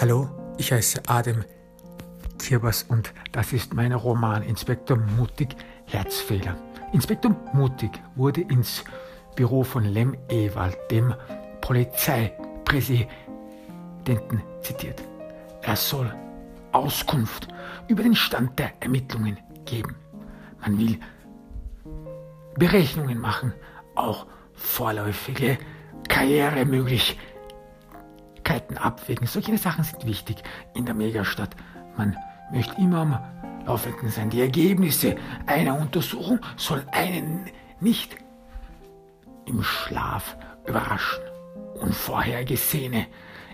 Hallo, ich heiße Adem Kirbers und das ist mein Roman Inspektor Mutig Herzfehler. Inspektor Mutig wurde ins Büro von Lem Ewald, dem Polizeipräsidenten, zitiert. Er soll Auskunft über den Stand der Ermittlungen geben. Man will Berechnungen machen, auch vorläufige Karrieremöglichkeiten Möglichkeiten abwägen. Solche Sachen sind wichtig in der Megastadt. Man möchte immer am Laufenden sein. Die Ergebnisse einer Untersuchung sollen einen nicht im Schlaf überraschen. Unvorhergesehene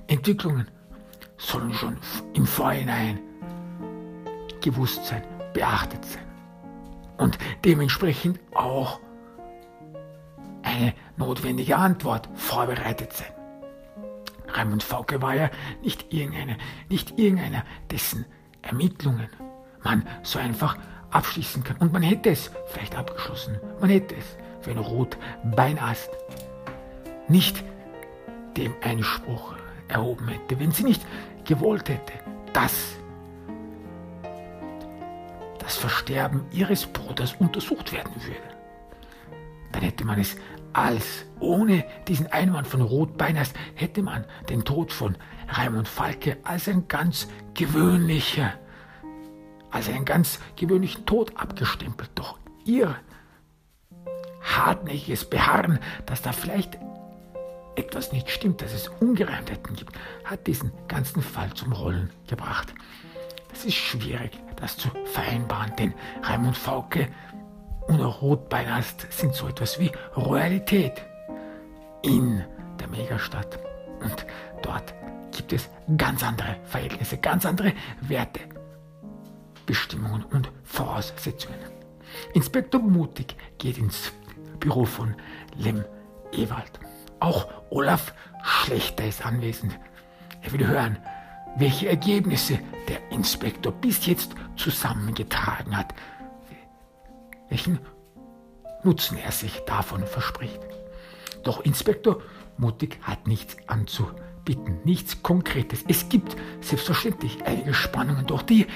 Entwicklungen sollen schon im Vorhinein gewusst sein, beachtet sein. Und dementsprechend auch eine notwendige Antwort vorbereitet sein. Raimund Fauke war ja nicht irgendeiner, nicht irgendeiner, dessen Ermittlungen man so einfach abschließen kann. Und man hätte es vielleicht abgeschlossen. Man hätte es, wenn Rotbeinast nicht dem Einspruch erhoben hätte, wenn sie nicht gewollt hätte, dass das Versterben ihres Bruders untersucht werden würde. Dann hätte man es als ohne diesen Einwand von Rotbeiners hätte man den Tod von Raimund Falke als ein ganz gewöhnlicher, als einen ganz gewöhnlichen Tod abgestempelt. Doch ihr hartnäckiges Beharren, dass da vielleicht etwas nicht stimmt, dass es Ungereimtheiten gibt, hat diesen ganzen Fall zum Rollen gebracht. Es ist schwierig, das zu vereinbaren, denn Raimund Fauke und Rotbeinast sind so etwas wie Royalität in der Megastadt. Und dort gibt es ganz andere Verhältnisse, ganz andere Werte, Bestimmungen und Voraussetzungen. Inspektor Mutig geht ins Büro von Lem Ewald. Auch Olaf Schlechter ist anwesend. Er will hören, welche Ergebnisse der Inspektor bis jetzt zusammengetragen hat welchen Nutzen er sich davon verspricht. Doch Inspektor Mutig hat nichts anzubieten, nichts Konkretes. Es gibt selbstverständlich einige Spannungen, doch die,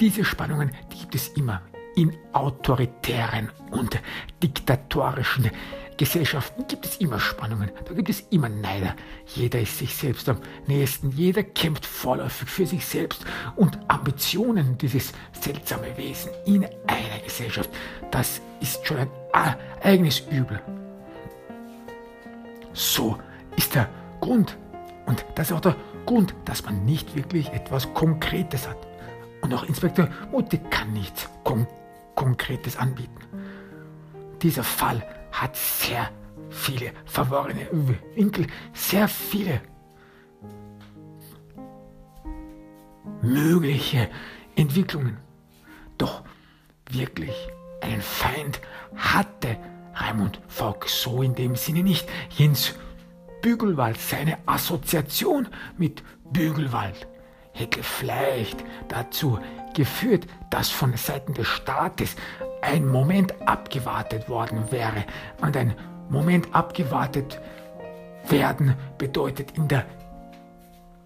diese Spannungen die gibt es immer in autoritären und diktatorischen Gesellschaften gibt es immer Spannungen, da gibt es immer Neider. Jeder ist sich selbst am nächsten, jeder kämpft vorläufig für sich selbst und Ambitionen, dieses seltsame Wesen in einer Gesellschaft, das ist schon ein eigenes Übel. So ist der Grund und das ist auch der Grund, dass man nicht wirklich etwas Konkretes hat. Und auch Inspektor Mutti kann nichts Kon Konkretes anbieten. Dieser Fall hat sehr viele verworrene Winkel, sehr viele mögliche Entwicklungen. Doch wirklich einen Feind hatte Raimund Falk so in dem Sinne nicht. Jens Bügelwald, seine Assoziation mit Bügelwald hätte vielleicht dazu geführt, dass von Seiten des Staates ein Moment abgewartet worden wäre. Und ein Moment abgewartet werden bedeutet in der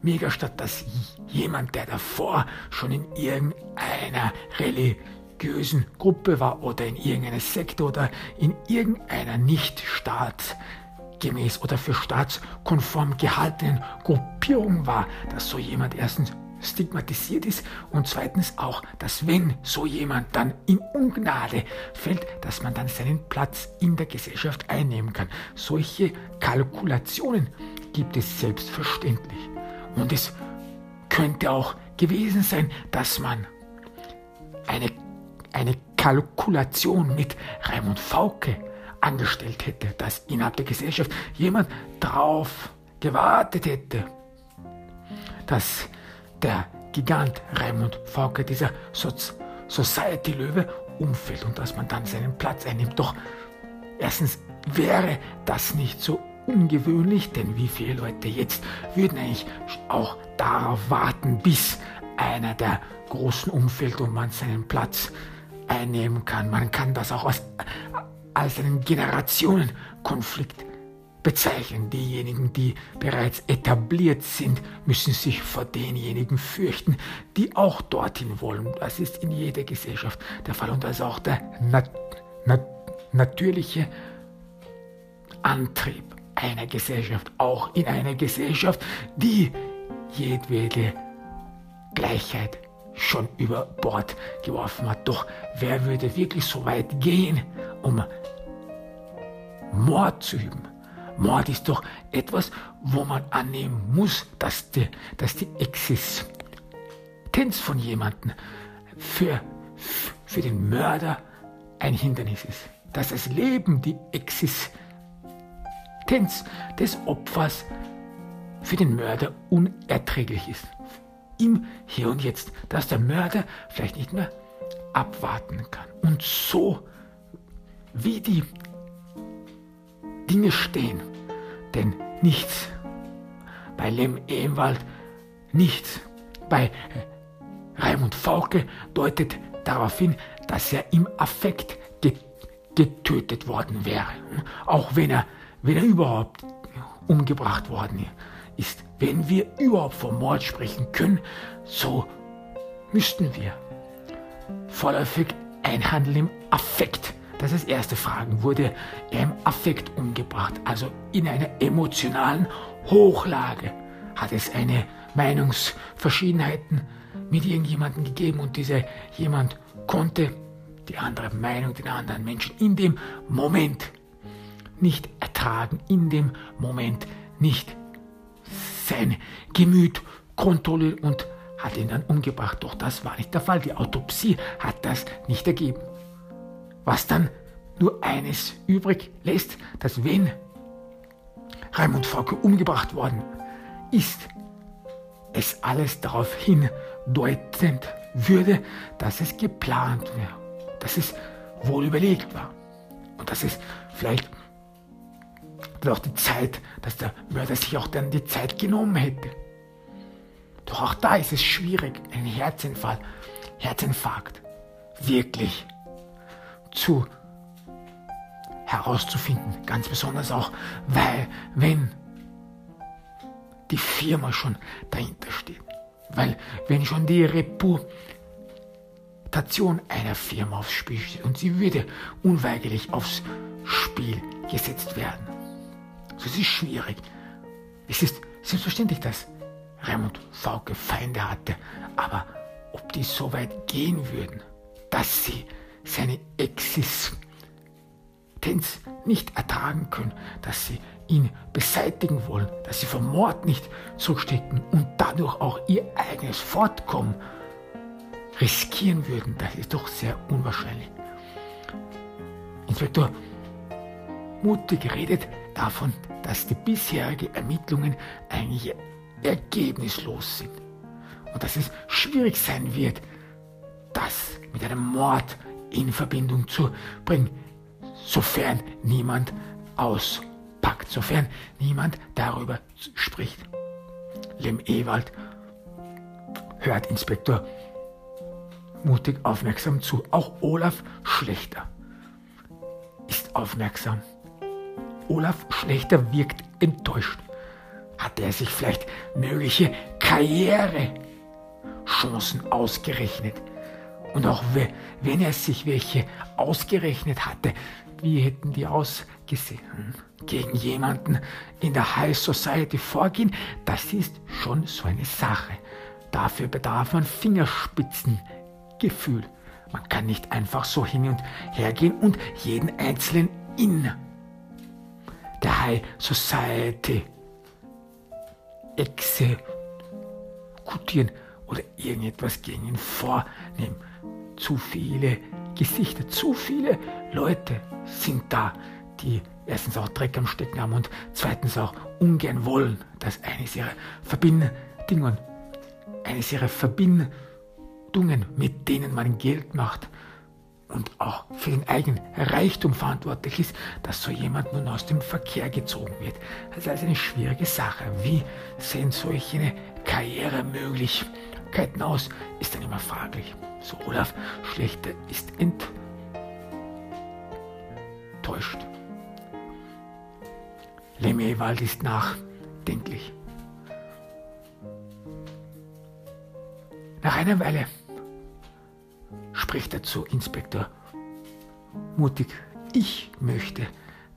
Megastadt, dass jemand, der davor schon in irgendeiner religiösen Gruppe war oder in irgendeiner Sekte oder in irgendeiner nicht staatsgemäß oder für staatskonform gehaltenen Gruppierung war, dass so jemand erstens stigmatisiert ist und zweitens auch, dass wenn so jemand dann in Ungnade fällt, dass man dann seinen Platz in der Gesellschaft einnehmen kann. Solche Kalkulationen gibt es selbstverständlich. Und es könnte auch gewesen sein, dass man eine, eine Kalkulation mit Raimund Fauke angestellt hätte, dass innerhalb der Gesellschaft jemand drauf gewartet hätte, dass der Gigant Raimund Fauke, dieser so Society-Löwe, umfällt und dass man dann seinen Platz einnimmt. Doch erstens wäre das nicht so ungewöhnlich, denn wie viele Leute jetzt würden eigentlich auch darauf warten, bis einer der Großen umfällt und man seinen Platz einnehmen kann. Man kann das auch als, als einen Generationenkonflikt bezeichnen. Diejenigen, die bereits etabliert sind, müssen sich vor denjenigen fürchten, die auch dorthin wollen. Das ist in jeder Gesellschaft der Fall und das ist auch der nat nat natürliche Antrieb einer Gesellschaft, auch in einer Gesellschaft, die jedwede Gleichheit schon über Bord geworfen hat. Doch wer würde wirklich so weit gehen, um Mord zu üben? Mord ist doch etwas, wo man annehmen muss, dass die, dass die Existenz von jemandem für, für den Mörder ein Hindernis ist. Dass das Leben, die Existenz des Opfers für den Mörder unerträglich ist. Im Hier und Jetzt, dass der Mörder vielleicht nicht mehr abwarten kann. Und so, wie die Dinge stehen, denn nichts bei Lem Ehmwald, nichts bei Raimund Fauke deutet darauf hin, dass er im Affekt getötet worden wäre. Auch wenn er, wenn er überhaupt umgebracht worden ist. Wenn wir überhaupt vom Mord sprechen können, so müssten wir vorläufig einhandeln im Affekt. Das ist erste Frage. Wurde er im Affekt umgebracht, also in einer emotionalen Hochlage? Hat es eine Meinungsverschiedenheiten mit irgendjemandem gegeben und dieser jemand konnte die andere Meinung, den anderen Menschen in dem Moment nicht ertragen, in dem Moment nicht sein Gemüt kontrollieren und hat ihn dann umgebracht. Doch das war nicht der Fall. Die Autopsie hat das nicht ergeben. Was dann nur eines übrig lässt, dass wenn Raimund Fauke umgebracht worden ist, es alles darauf hindeutend würde, dass es geplant wäre, dass es wohl überlegt war und dass es vielleicht auch die Zeit, dass der Mörder sich auch dann die Zeit genommen hätte. Doch auch da ist es schwierig, einen Herzinfall, Herzinfarkt wirklich zu herauszufinden. Ganz besonders auch, weil wenn die Firma schon dahinter steht. Weil wenn schon die Reputation einer Firma aufs Spiel steht und sie würde unweigerlich aufs Spiel gesetzt werden. So ist schwierig. Es ist selbstverständlich, dass Raimund Fauke Feinde hatte, aber ob die so weit gehen würden, dass sie seine Existenz nicht ertragen können, dass sie ihn beseitigen wollen, dass sie vom Mord nicht zurückstecken und dadurch auch ihr eigenes Fortkommen riskieren würden, das ist doch sehr unwahrscheinlich. Inspektor Mutig redet davon, dass die bisherigen Ermittlungen eigentlich ergebnislos sind und dass es schwierig sein wird, das mit einem Mord in Verbindung zu bringen, sofern niemand auspackt, sofern niemand darüber spricht. Lem Ewald hört Inspektor mutig aufmerksam zu. Auch Olaf Schlechter ist aufmerksam. Olaf Schlechter wirkt enttäuscht. Hatte er sich vielleicht mögliche Karrierechancen ausgerechnet? Und auch wenn er sich welche ausgerechnet hatte, wie hätten die ausgesehen? Gegen jemanden in der High Society vorgehen, das ist schon so eine Sache. Dafür bedarf man Fingerspitzengefühl. Man kann nicht einfach so hin und her gehen und jeden einzelnen in der High Society exekutieren oder irgendetwas gegen ihn vornehmen. Zu viele Gesichter, zu viele Leute sind da, die erstens auch Dreck am Stecken haben und zweitens auch ungern wollen, dass eines ihrer Verbindungen, eines ihrer Verbindungen, mit denen man Geld macht, und auch für den eigenen Reichtum verantwortlich ist, dass so jemand nun aus dem Verkehr gezogen wird. Das ist also eine schwierige Sache. Wie sehen solche Karrieremöglichkeiten aus, ist dann immer fraglich. So Olaf Schlechter ist enttäuscht. Lemewald ist nachdenklich. Nach einer Weile spricht er zu Inspektor mutig. Ich möchte,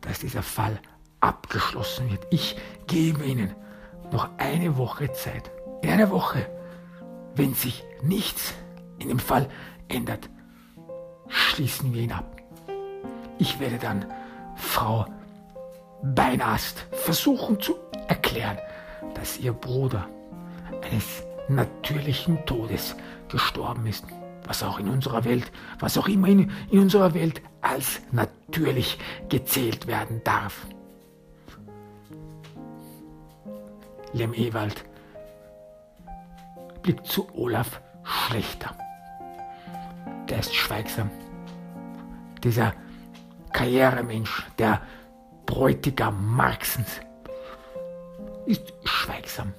dass dieser Fall abgeschlossen wird. Ich gebe Ihnen noch eine Woche Zeit. In einer Woche, wenn sich nichts in dem Fall ändert, schließen wir ihn ab. Ich werde dann Frau Beinast versuchen zu erklären, dass ihr Bruder eines natürlichen Todes gestorben ist, was auch in unserer Welt, was auch immer in, in unserer Welt als natürlich gezählt werden darf. Lem Ewald blickt zu Olaf Schlechter. Der ist schweigsam. Dieser Karrieremensch, der Bräutigam Marxens, ist schweigsam.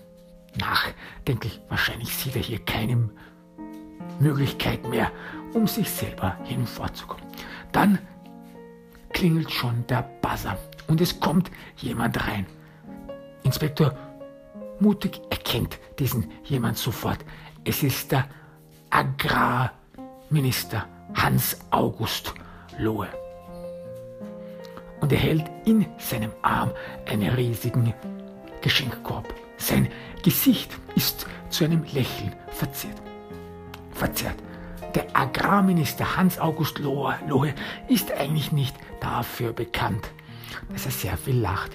Nachdenklich, wahrscheinlich sieht er hier keine Möglichkeit mehr, um sich selber hinvorzukommen. Dann klingelt schon der Buzzer und es kommt jemand rein. Inspektor Mutig erkennt diesen jemand sofort. Es ist der Agrarminister Hans August Lohe. Und er hält in seinem Arm einen riesigen Geschenkkorb. Sein Gesicht ist zu einem Lächeln verzerrt. verzerrt. Der Agrarminister Hans August Lohe, ist eigentlich nicht dafür bekannt, dass er sehr viel lacht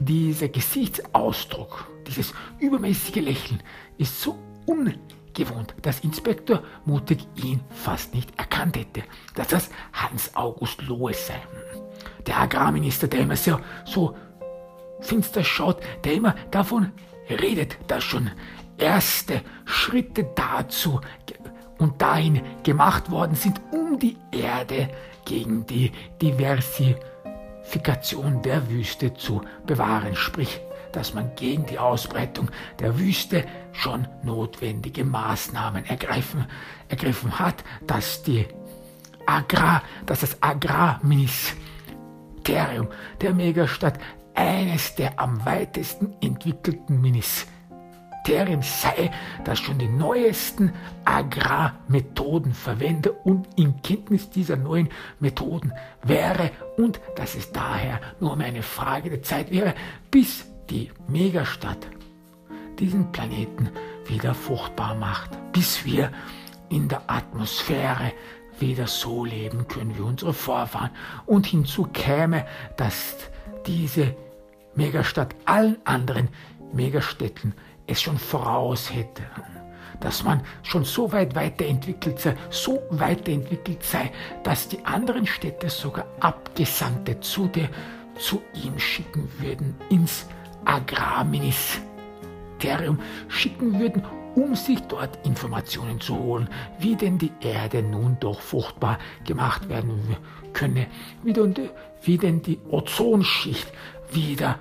dieser Gesichtsausdruck, dieses übermäßige Lächeln ist so ungewohnt, dass Inspektor Mutig ihn fast nicht erkannt hätte, dass das Hans August Lohes sei. Der Agrarminister, der immer so, so finster schaut, der immer davon redet, dass schon erste Schritte dazu und dahin gemacht worden sind, um die Erde gegen die Diversität Purifikation der Wüste zu bewahren, sprich, dass man gegen die Ausbreitung der Wüste schon notwendige Maßnahmen ergreifen, ergriffen hat, dass die Agrar, dass das Agrarministerium der Megastadt eines der am weitesten entwickelten Ministerien sei, das schon die neuesten Agrarmethoden verwende und in Kenntnis dieser neuen Methoden wäre. Und dass es daher nur um eine Frage der Zeit wäre, bis die Megastadt diesen Planeten wieder fruchtbar macht, bis wir in der Atmosphäre wieder so leben können wie unsere Vorfahren. Und hinzu käme, dass diese Megastadt allen anderen Megastädten es schon voraus hätte, dass man schon so weit weiterentwickelt sei, so weiterentwickelt sei, dass die anderen Städte sogar Abgesandte zu, der, zu ihm schicken würden, ins Agrarministerium schicken würden, um sich dort Informationen zu holen, wie denn die Erde nun doch fruchtbar gemacht werden könne, wie denn die, wie denn die Ozonschicht wieder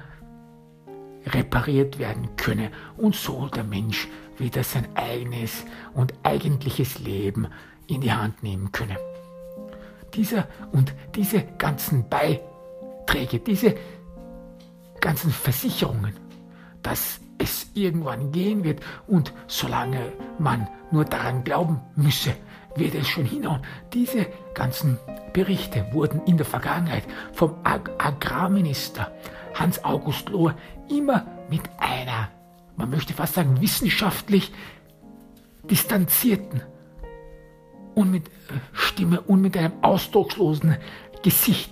repariert werden könne und so der Mensch wieder sein eigenes und eigentliches Leben in die Hand nehmen könne. Dieser und diese ganzen Beiträge, diese ganzen Versicherungen, dass es irgendwann gehen wird und solange man nur daran glauben müsse, wird es schon hinhauen. Diese ganzen Berichte wurden in der Vergangenheit vom Ag Agrarminister Hans August Lohr immer mit einer, man möchte fast sagen, wissenschaftlich distanzierten und mit äh, Stimme und mit einem ausdruckslosen Gesicht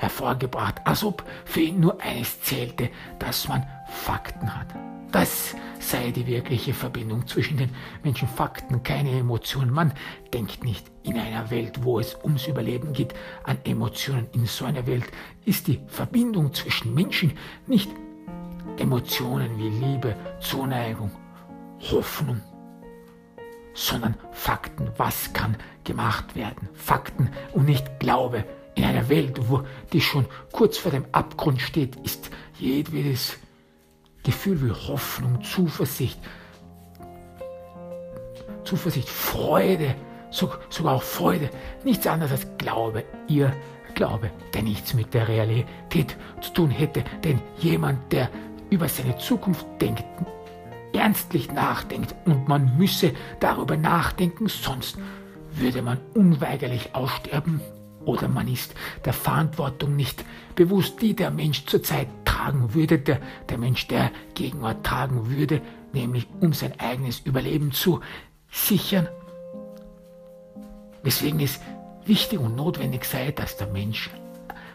hervorgebracht, als ob für ihn nur eines zählte, dass man Fakten hat. Das sei die wirkliche Verbindung zwischen den Menschen. Fakten, keine Emotionen. Man denkt nicht in einer Welt, wo es ums Überleben geht, an Emotionen. In so einer Welt ist die Verbindung zwischen Menschen nicht Emotionen wie Liebe, Zuneigung, Hoffnung, sondern Fakten. Was kann gemacht werden? Fakten und nicht Glaube. In einer Welt, wo die schon kurz vor dem Abgrund steht, ist jedwedes Gefühl wie Hoffnung, Zuversicht, Zuversicht, Freude, sogar auch Freude, nichts anderes als Glaube, ihr Glaube, der nichts mit der Realität zu tun hätte, denn jemand, der über seine Zukunft denkt, ernstlich nachdenkt und man müsse darüber nachdenken, sonst würde man unweigerlich aussterben oder man ist der Verantwortung nicht bewusst, die der Mensch zurzeit tragen würde, der, der Mensch der Gegenwart tragen würde, nämlich um sein eigenes Überleben zu sichern. Weswegen es wichtig und notwendig sei, dass der Mensch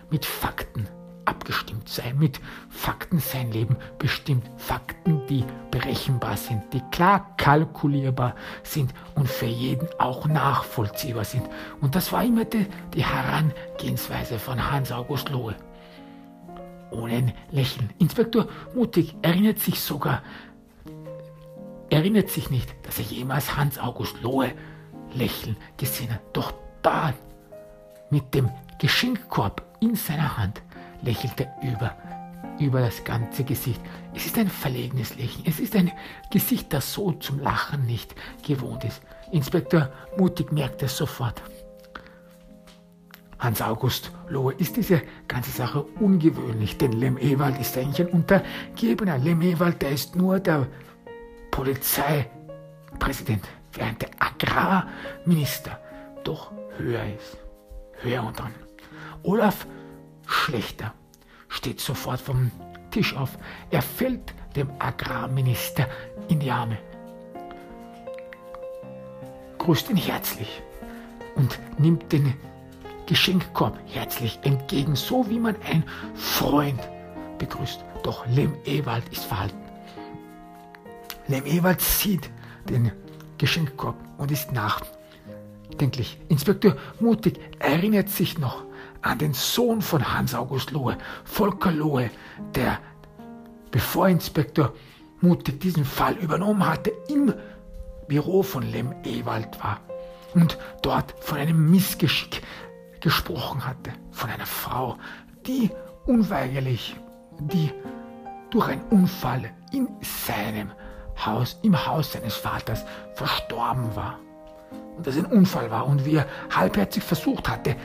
mit Fakten abgestimmt sei, mit Fakten sein Leben bestimmt, Fakten, die berechenbar sind, die klar kalkulierbar sind und für jeden auch nachvollziehbar sind. Und das war immer die, die Herangehensweise von Hans August Lohe. Ohne ein Lächeln. Inspektor Mutig erinnert sich sogar, erinnert sich nicht, dass er jemals Hans August Lohe lächeln gesehen hat. Doch da, mit dem Geschenkkorb in seiner Hand, lächelte über, über das ganze Gesicht. Es ist ein verlegenes Lächeln. Es ist ein Gesicht, das so zum Lachen nicht gewohnt ist. Inspektor Mutig merkt es sofort. Hans August Lohe ist diese ganze Sache ungewöhnlich, denn Lem Ewald ist eigentlich ein Untergebener. Lem Ewald, der ist nur der Polizeipräsident, während der Agrarminister doch höher ist. Höher und dran. Olaf Schlechter steht sofort vom Tisch auf. Er fällt dem Agrarminister in die Arme, grüßt ihn herzlich und nimmt den Geschenkkorb herzlich entgegen, so wie man ein Freund begrüßt. Doch Lem Ewald ist verhalten. Lem Ewald sieht den Geschenkkorb und ist nachdenklich. Inspektor Mutig erinnert sich noch an den Sohn von Hans August Lohe, Volker Lohe, der, bevor Inspektor Mutig diesen Fall übernommen hatte, im Büro von Lem Ewald war und dort von einem Missgeschick gesprochen hatte, von einer Frau, die unweigerlich, die durch einen Unfall in seinem Haus, im Haus seines Vaters verstorben war. Und das ein Unfall war und wie er halbherzig versucht hatte,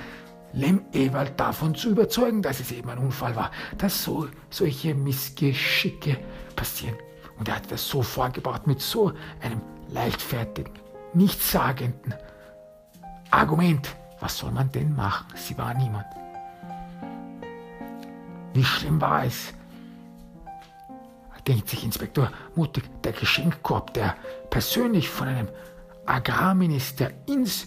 Lem Ewald davon zu überzeugen, dass es eben ein Unfall war, dass so, solche Missgeschicke passieren. Und er hat das so vorgebracht mit so einem leichtfertigen, nichtssagenden Argument. Was soll man denn machen? Sie war niemand. Wie schlimm war es? Denkt sich Inspektor Mutig, der Geschenkkorb, der persönlich von einem Agrarminister ins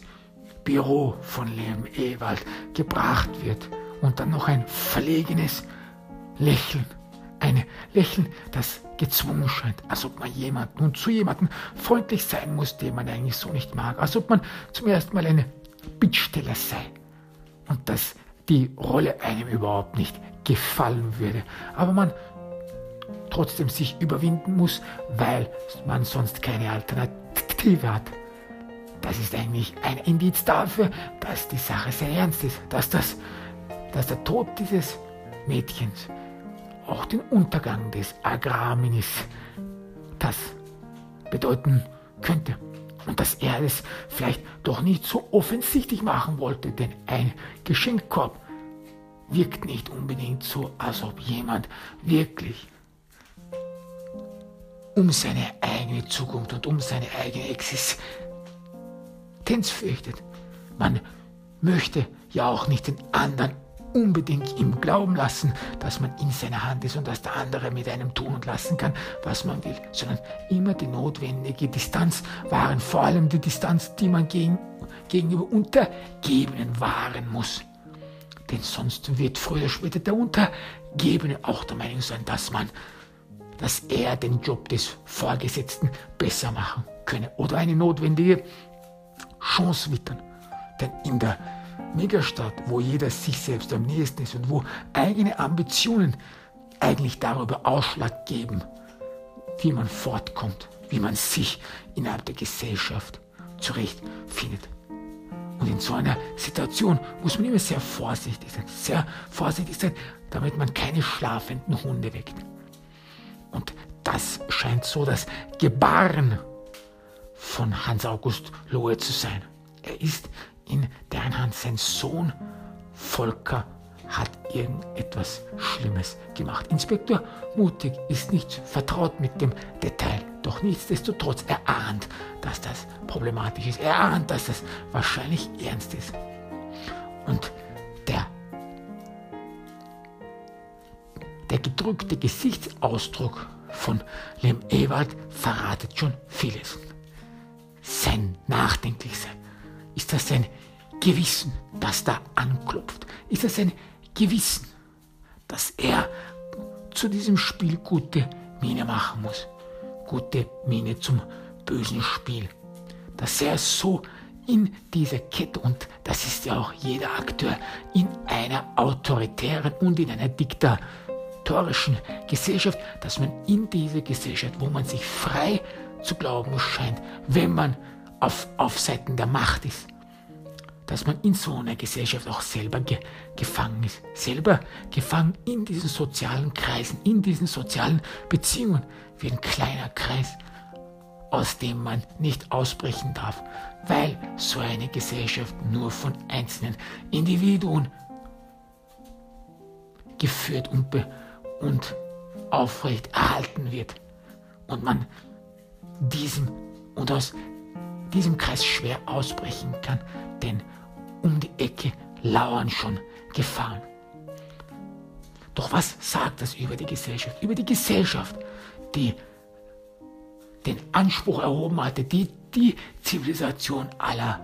Büro von Liam Ewald gebracht wird. Und dann noch ein verlegenes Lächeln. Ein Lächeln, das gezwungen scheint, als ob man jemand nun zu jemandem freundlich sein muss, den man eigentlich so nicht mag, als ob man zum ersten Mal ein Bittsteller sei. Und dass die Rolle einem überhaupt nicht gefallen würde, aber man trotzdem sich überwinden muss, weil man sonst keine Alternative hat. Das ist eigentlich ein Indiz dafür, dass die Sache sehr ernst ist, dass, das, dass der Tod dieses Mädchens auch den Untergang des Agrarminis das bedeuten könnte. Und dass er es vielleicht doch nicht so offensichtlich machen wollte, denn ein Geschenkkorb wirkt nicht unbedingt so, als ob jemand wirklich um seine eigene Zukunft und um seine eigene Existenz Existenz fürchtet. Man möchte ja auch nicht den anderen unbedingt ihm glauben lassen, dass man in seiner Hand ist und dass der andere mit einem tun und lassen kann, was man will, sondern immer die notwendige Distanz wahren, vor allem die Distanz, die man gegen, gegenüber Untergebenen wahren muss. Denn sonst wird früher oder später der Untergebene auch der Meinung sein, dass man, dass er den Job des Vorgesetzten besser machen könne oder eine notwendige Chance wittern. Denn in der Megastadt, wo jeder sich selbst am nächsten ist und wo eigene Ambitionen eigentlich darüber Ausschlag geben, wie man fortkommt, wie man sich innerhalb der Gesellschaft zurechtfindet. Und in so einer Situation muss man immer sehr vorsichtig sein, sehr vorsichtig sein, damit man keine schlafenden Hunde weckt. Und das scheint so das Gebaren von Hans August Lohe zu sein. Er ist in deren Hand sein Sohn Volker hat irgendetwas Schlimmes gemacht. Inspektor Mutig ist nicht vertraut mit dem Detail, doch nichtsdestotrotz er ahnt, dass das problematisch ist. Er ahnt, dass das wahrscheinlich ernst ist. Und der, der gedrückte Gesichtsausdruck von Lem Ewald verratet schon vieles. Sein Nachdenklichsein. Ist das sein Gewissen, das da anklopft? Ist das sein Gewissen, dass er zu diesem Spiel gute Miene machen muss? Gute Miene zum bösen Spiel. Dass er so in dieser Kette, und das ist ja auch jeder Akteur, in einer autoritären und in einer diktatorischen Gesellschaft, dass man in dieser Gesellschaft, wo man sich frei zu glauben scheint, wenn man auf, auf Seiten der Macht ist, dass man in so einer Gesellschaft auch selber ge gefangen ist, selber gefangen in diesen sozialen Kreisen, in diesen sozialen Beziehungen, wie ein kleiner Kreis, aus dem man nicht ausbrechen darf, weil so eine Gesellschaft nur von einzelnen Individuen geführt und, und aufrecht erhalten wird. Und man diesem und aus diesem Kreis schwer ausbrechen kann, denn um die Ecke lauern schon Gefahren. Doch was sagt das über die Gesellschaft? Über die Gesellschaft, die den Anspruch erhoben hatte, die, die Zivilisation aller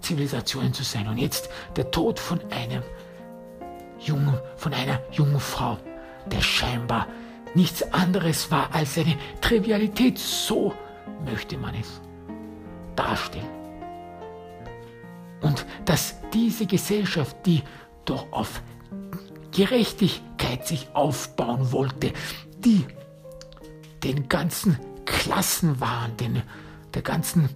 Zivilisationen zu sein. Und jetzt der Tod von einem jungen, von einer jungen Frau, der scheinbar nichts anderes war als eine Trivialität. So möchte man es darstellen. Und dass diese Gesellschaft, die doch auf Gerechtigkeit sich aufbauen wollte, die den ganzen Klassenwahn, den, der ganzen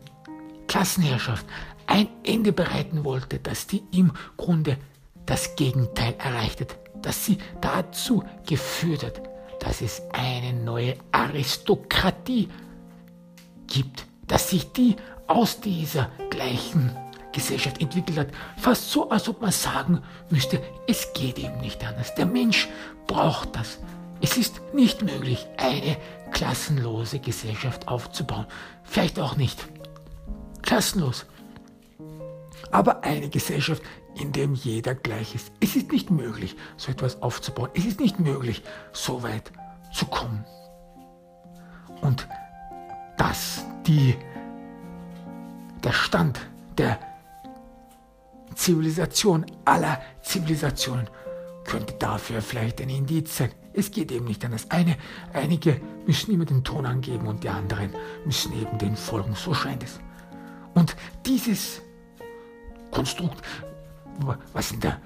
Klassenherrschaft ein Ende bereiten wollte, dass die im Grunde das Gegenteil erreicht hat, dass sie dazu geführt hat, dass es eine neue Aristokratie gibt, dass sich die aus dieser gleichen Gesellschaft entwickelt hat. Fast so, als ob man sagen müsste, es geht eben nicht anders. Der Mensch braucht das. Es ist nicht möglich, eine klassenlose Gesellschaft aufzubauen. Vielleicht auch nicht klassenlos. Aber eine Gesellschaft, in der jeder gleich ist. Es ist nicht möglich, so etwas aufzubauen. Es ist nicht möglich, so weit zu kommen. Und dass die, der Stand der Zivilisation aller Zivilisationen könnte dafür vielleicht ein Indiz sein. Es geht eben nicht anders. Eine, einige müssen immer den Ton angeben und die anderen müssen eben den folgen. So scheint es. Und dieses Konstrukt, was in der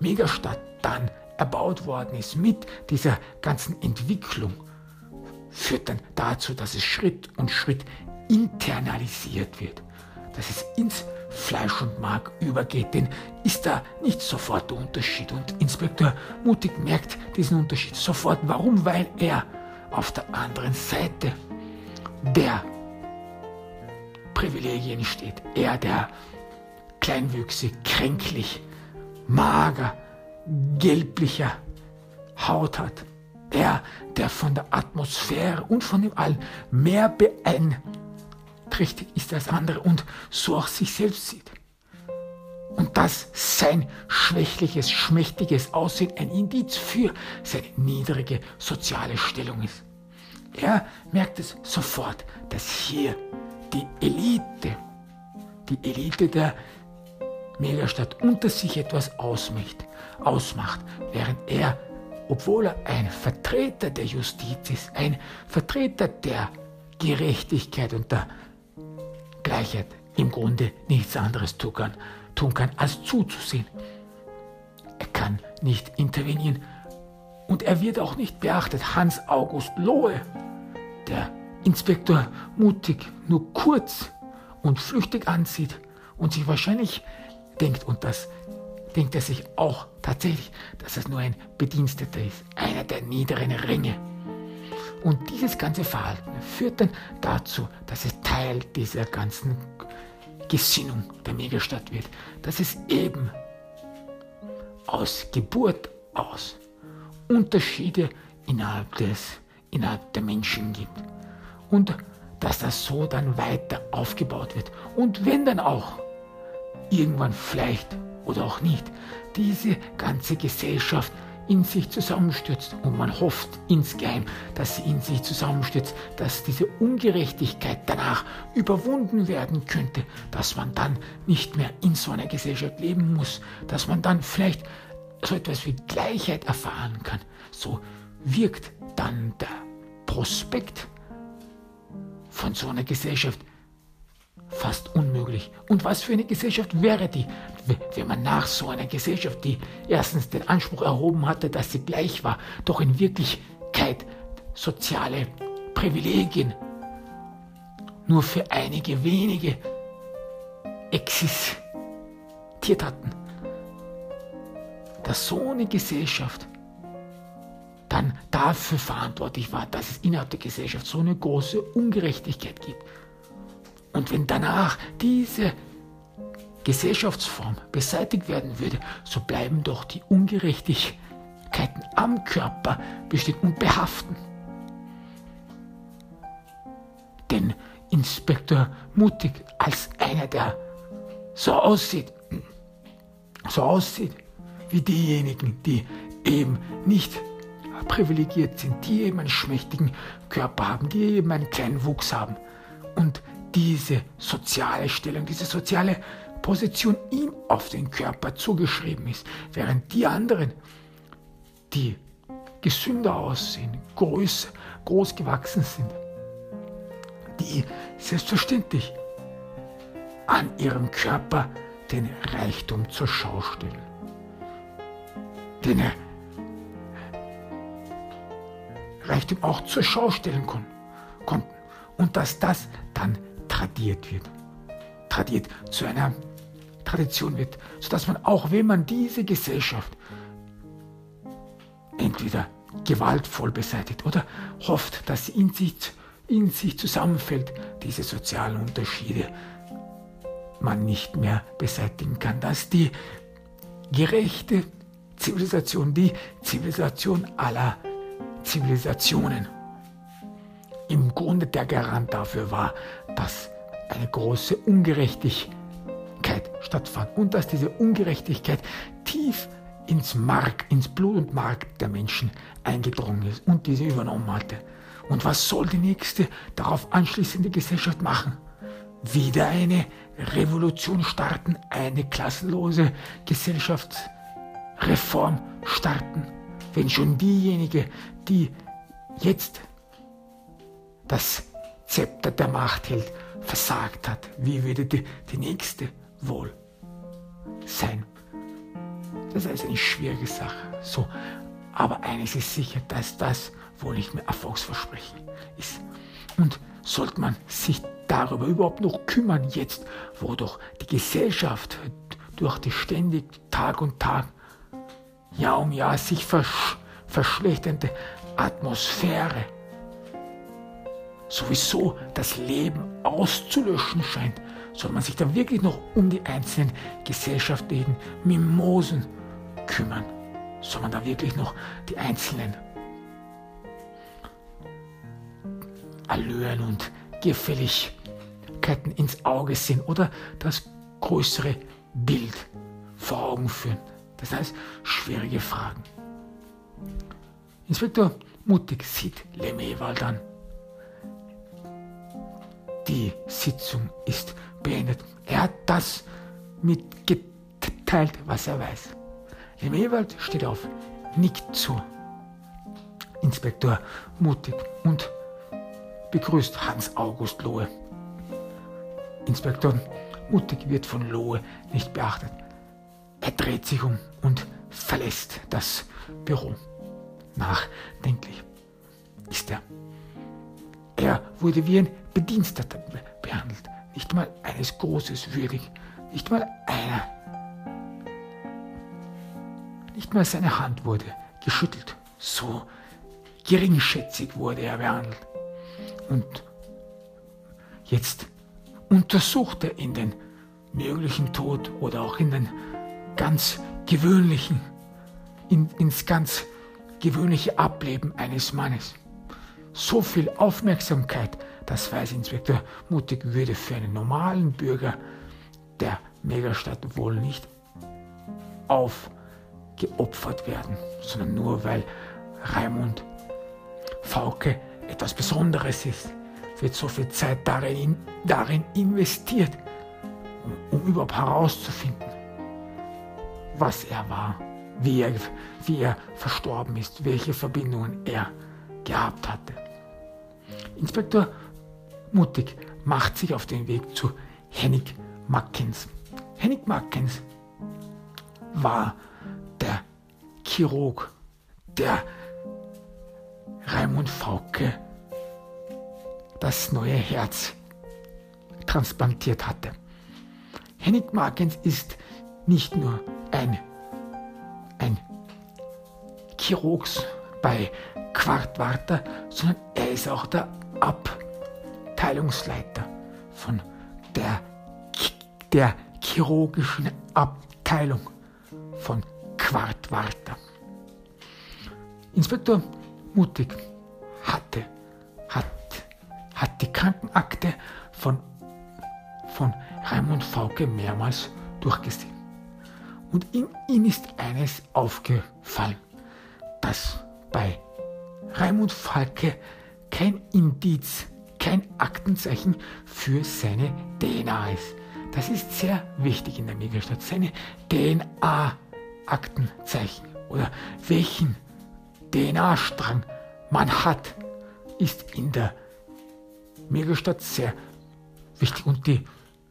Megastadt dann erbaut worden ist mit dieser ganzen Entwicklung, führt dann dazu, dass es Schritt und Schritt internalisiert wird, dass es ins Fleisch und Mark übergeht, denn ist da nicht sofort der Unterschied. Und Inspektor Mutig merkt diesen Unterschied sofort. Warum? Weil er auf der anderen Seite der Privilegien steht. Er, der kleinwüchsig, kränklich, mager, gelblicher Haut hat. Er, der von der Atmosphäre und von dem All mehr beeinträchtigt ist als andere und so auch sich selbst sieht. Und dass sein schwächliches, schmächtiges Aussehen ein Indiz für seine niedrige soziale Stellung ist. Er merkt es sofort, dass hier die Elite, die Elite der Megastadt unter sich etwas ausmacht, ausmacht, während er, obwohl er ein Vertreter der Justiz ist, ein Vertreter der Gerechtigkeit und der Gleichheit im Grunde nichts anderes tun kann, tun kann, als zuzusehen. Er kann nicht intervenieren und er wird auch nicht beachtet. Hans August Lohe, der Inspektor mutig nur kurz und flüchtig ansieht und sich wahrscheinlich denkt, und das denkt er sich auch tatsächlich, dass es nur ein Bediensteter ist, einer der niederen Ränge. Und dieses ganze Verhalten führt dann dazu, dass es Teil dieser ganzen Gesinnung der Megastadt wird, dass es eben aus Geburt aus Unterschiede innerhalb, des, innerhalb der Menschen gibt. Und dass das so dann weiter aufgebaut wird. Und wenn dann auch irgendwann vielleicht oder auch nicht diese ganze Gesellschaft in sich zusammenstürzt und man hofft insgeheim, dass sie in sich zusammenstürzt, dass diese Ungerechtigkeit danach überwunden werden könnte, dass man dann nicht mehr in so einer Gesellschaft leben muss, dass man dann vielleicht so etwas wie Gleichheit erfahren kann. So wirkt dann der Prospekt von so einer Gesellschaft fast unmöglich. Und was für eine Gesellschaft wäre die, wenn man nach so einer Gesellschaft, die erstens den Anspruch erhoben hatte, dass sie gleich war, doch in Wirklichkeit soziale Privilegien nur für einige wenige existiert hatten, dass so eine Gesellschaft dann dafür verantwortlich war, dass es innerhalb der Gesellschaft so eine große Ungerechtigkeit gibt. Und wenn danach diese Gesellschaftsform beseitigt werden würde, so bleiben doch die Ungerechtigkeiten am Körper bestehen und behaften. Denn Inspektor Mutig als einer, der so aussieht, so aussieht wie diejenigen, die eben nicht privilegiert sind, die eben einen schmächtigen Körper haben, die eben einen kleinen Wuchs haben und diese soziale Stellung, diese soziale Position ihm auf den Körper zugeschrieben ist, während die anderen, die gesünder aussehen, groß, groß gewachsen sind, die selbstverständlich an ihrem Körper den Reichtum zur Schau stellen. Den Reichtum auch zur Schau stellen konnten. Und dass das dann tradiert wird. Tradiert zu einer Tradition wird, sodass man auch, wenn man diese Gesellschaft entweder gewaltvoll beseitigt oder hofft, dass sie in sich, in sich zusammenfällt, diese sozialen Unterschiede man nicht mehr beseitigen kann, dass die gerechte Zivilisation, die Zivilisation aller Zivilisationen im Grunde der Garant dafür war, dass eine große Ungerechtigkeit stattfand und dass diese Ungerechtigkeit tief ins Mark, ins Blut und Mark der Menschen eingedrungen ist und diese übernommen hatte. Und was soll die nächste darauf anschließende Gesellschaft machen? Wieder eine Revolution starten, eine klassenlose Gesellschaftsreform starten, wenn schon diejenige, die jetzt das Zepter der Macht hält, versagt hat, wie würde die, die nächste wohl sein? Das ist eine schwierige Sache. So, aber eines ist sicher, dass das wohl nicht mehr Erfolgsversprechen ist. Und sollte man sich darüber überhaupt noch kümmern, jetzt, wo doch die Gesellschaft durch die ständig Tag und Tag, Jahr um Jahr sich versch verschlechternde Atmosphäre sowieso das Leben auszulöschen scheint, soll man sich da wirklich noch um die einzelnen gesellschaftlichen Mimosen kümmern? Soll man da wirklich noch die einzelnen Allüren und Gefälligkeiten ins Auge sehen oder das größere Bild vor Augen führen? Das heißt, schwierige Fragen. Inspektor Mutig sieht Lemewald an. Die Sitzung ist beendet. Er hat das mitgeteilt, was er weiß. Im Ewald steht auf, nickt zu. Inspektor mutig und begrüßt Hans August Lohe. Inspektor Mutig wird von Lohe nicht beachtet. Er dreht sich um und verlässt das Büro. Nachdenklich ist er. Er wurde wie ein Bediensteter behandelt, nicht mal eines Großes würdig, nicht mal einer. Nicht mal seine Hand wurde geschüttelt, so geringschätzig wurde er behandelt. Und jetzt untersucht er in den möglichen Tod oder auch in den ganz gewöhnlichen in, ins ganz gewöhnliche Ableben eines Mannes. So viel Aufmerksamkeit, das weiß Inspektor Mutig, würde für einen normalen Bürger der Megastadt wohl nicht aufgeopfert werden, sondern nur weil Raimund Fauke etwas Besonderes ist, wird so viel Zeit darin, darin investiert, um, um überhaupt herauszufinden, was er war, wie er, wie er verstorben ist, welche Verbindungen er gehabt hatte. Inspektor Mutig macht sich auf den Weg zu Hennig Mackens. Hennig Mackens war der Chirurg, der Raimund Fauke das neue Herz transplantiert hatte. Hennig Markens ist nicht nur ein, ein Chirurg bei Quartwarter, sondern er ist auch der Abteilungsleiter von der, der chirurgischen Abteilung von Quartwarter. Inspektor Mutig hatte, hat, hat die Krankenakte von, von Raimund Fauke mehrmals durchgesehen. Und ihm, ihm ist eines aufgefallen, dass bei Raimund Falke kein Indiz, kein Aktenzeichen für seine DNA ist. Das ist sehr wichtig in der Megastadt. Seine DNA-Aktenzeichen oder welchen DNA-Strang man hat, ist in der Megastadt sehr wichtig. Und die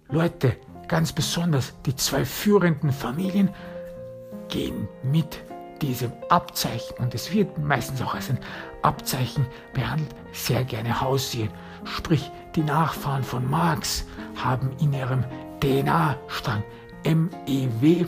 Leute, ganz besonders die zwei führenden Familien, gehen mit diesem Abzeichen, und es wird meistens auch als ein Abzeichen behandelt, sehr gerne hausieren. Sprich, die Nachfahren von Marx haben in ihrem DNA-Strang MEW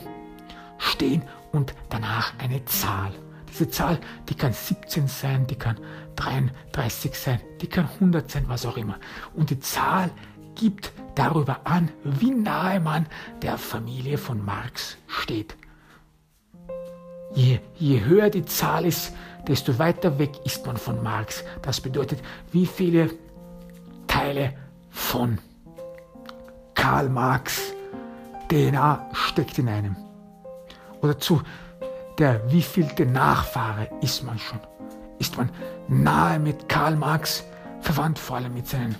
stehen und danach eine Zahl. Diese Zahl, die kann 17 sein, die kann 33 sein, die kann 100 sein, was auch immer. Und die Zahl gibt darüber an, wie nahe man der Familie von Marx steht. Je, je höher die Zahl ist, desto weiter weg ist man von Marx. Das bedeutet, wie viele Teile von Karl Marx DNA steckt in einem. Oder zu der wievielte Nachfahre ist man schon? Ist man nahe mit Karl Marx verwandt, vor allem mit seinen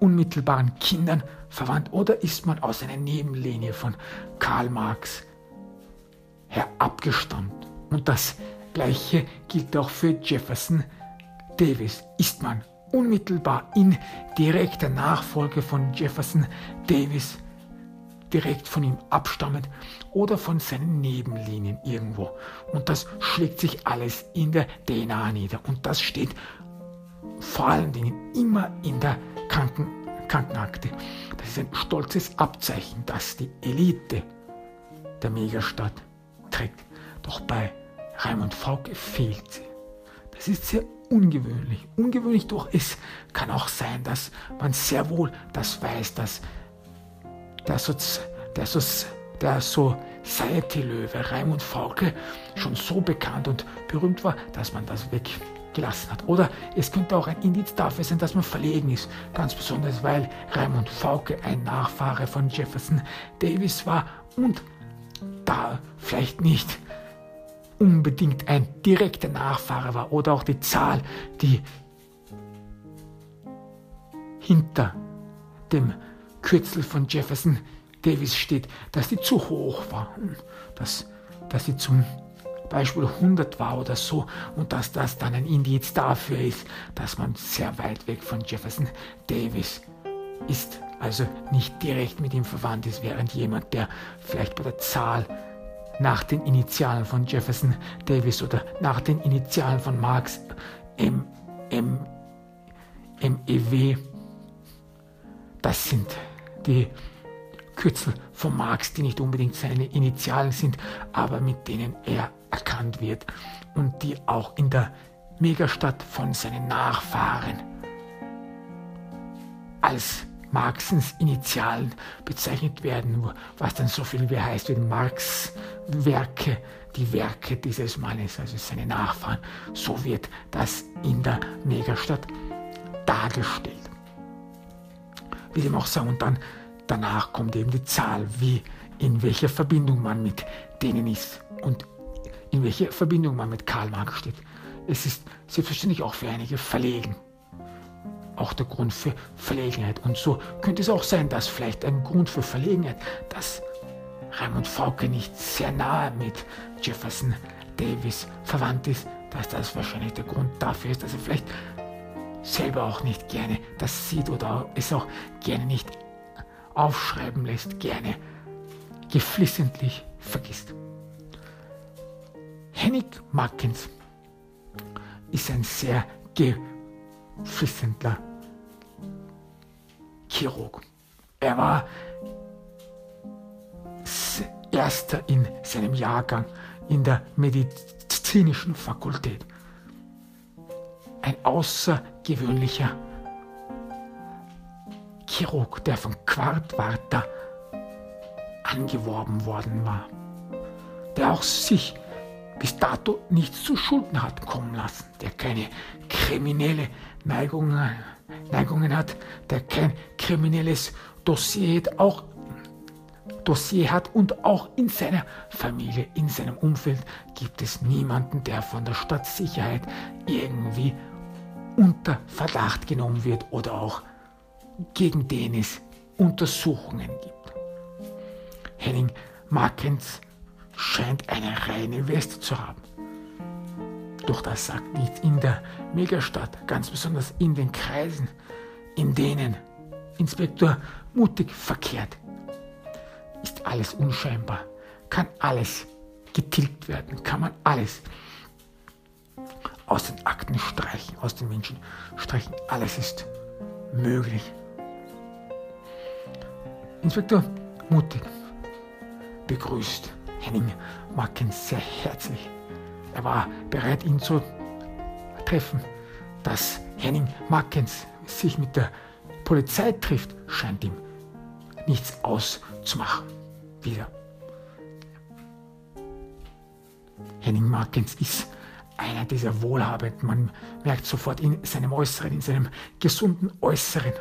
unmittelbaren Kindern verwandt, oder ist man aus einer Nebenlinie von Karl Marx her abgestammt? Und das Gleiche gilt auch für Jefferson Davis. Ist man unmittelbar in direkter Nachfolge von Jefferson Davis direkt von ihm abstammend oder von seinen Nebenlinien irgendwo. Und das schlägt sich alles in der DNA nieder. Und das steht vor allen Dingen immer in der Kranken Krankenakte. Das ist ein stolzes Abzeichen, das die Elite der Megastadt trägt. Doch bei Raimund Fauke fehlt sie. Das ist sehr ungewöhnlich. Ungewöhnlich doch es kann auch sein, dass man sehr wohl das weiß, dass der, so, der, so, der Society-Löwe Raimund Fauke schon so bekannt und berühmt war, dass man das weggelassen hat. Oder es könnte auch ein Indiz dafür sein, dass man verlegen ist. Ganz besonders, weil Raimund Fauke ein Nachfahre von Jefferson Davis war und da vielleicht nicht unbedingt ein direkter Nachfahre war oder auch die Zahl, die hinter dem Kürzel von Jefferson Davis steht, dass die zu hoch war, dass, dass sie zum Beispiel 100 war oder so und dass das dann ein Indiz dafür ist, dass man sehr weit weg von Jefferson Davis ist, also nicht direkt mit ihm verwandt ist, während jemand, der vielleicht bei der Zahl nach den Initialen von Jefferson Davis oder nach den Initialen von Marx M, M, MEW, das sind die Kürzel von Marx, die nicht unbedingt seine Initialen sind, aber mit denen er erkannt wird und die auch in der Megastadt von seinen Nachfahren als Marxens Initialen bezeichnet werden, was dann so viel wie heißt wie Marx Werke, die Werke dieses Mannes, also seine Nachfahren. So wird das in der Negerstadt dargestellt. Wie dem auch sei, und dann danach kommt eben die Zahl, wie in welcher Verbindung man mit denen ist und in welcher Verbindung man mit Karl Marx steht. Es ist selbstverständlich auch für einige verlegen. Auch der Grund für Verlegenheit. Und so könnte es auch sein, dass vielleicht ein Grund für Verlegenheit, dass Raimund Fauke nicht sehr nahe mit Jefferson Davis verwandt ist, dass das wahrscheinlich der Grund dafür ist, dass er vielleicht selber auch nicht gerne das sieht oder es auch gerne nicht aufschreiben lässt, gerne geflissentlich vergisst. Henning Markens ist ein sehr geflissender Chirurg. Er war erster in seinem Jahrgang in der medizinischen Fakultät. Ein außergewöhnlicher Chirurg, der von Quartwarter angeworben worden war, der auch sich bis dato nichts zu Schulden hat kommen lassen, der keine kriminelle Neigungen, Neigungen hat, der kein kriminelles Dossier hat, auch Dossier hat und auch in seiner Familie, in seinem Umfeld gibt es niemanden, der von der Stadtsicherheit irgendwie unter Verdacht genommen wird oder auch gegen den es Untersuchungen gibt. Henning Markens scheint eine reine Weste zu haben. Doch das sagt nichts in der Megastadt, ganz besonders in den Kreisen, in denen Inspektor mutig verkehrt. Ist alles unscheinbar, kann alles getilgt werden, kann man alles aus den Akten streichen, aus den Menschen streichen. Alles ist möglich. Inspektor Mutig begrüßt Henning Markens sehr herzlich. Er war bereit, ihn zu treffen. Dass Henning Markens sich mit der Polizei trifft, scheint ihm nichts auszumachen. Wieder. Henning Markens ist einer dieser Wohlhabenden. Man merkt sofort in seinem Äußeren, in seinem gesunden Äußeren.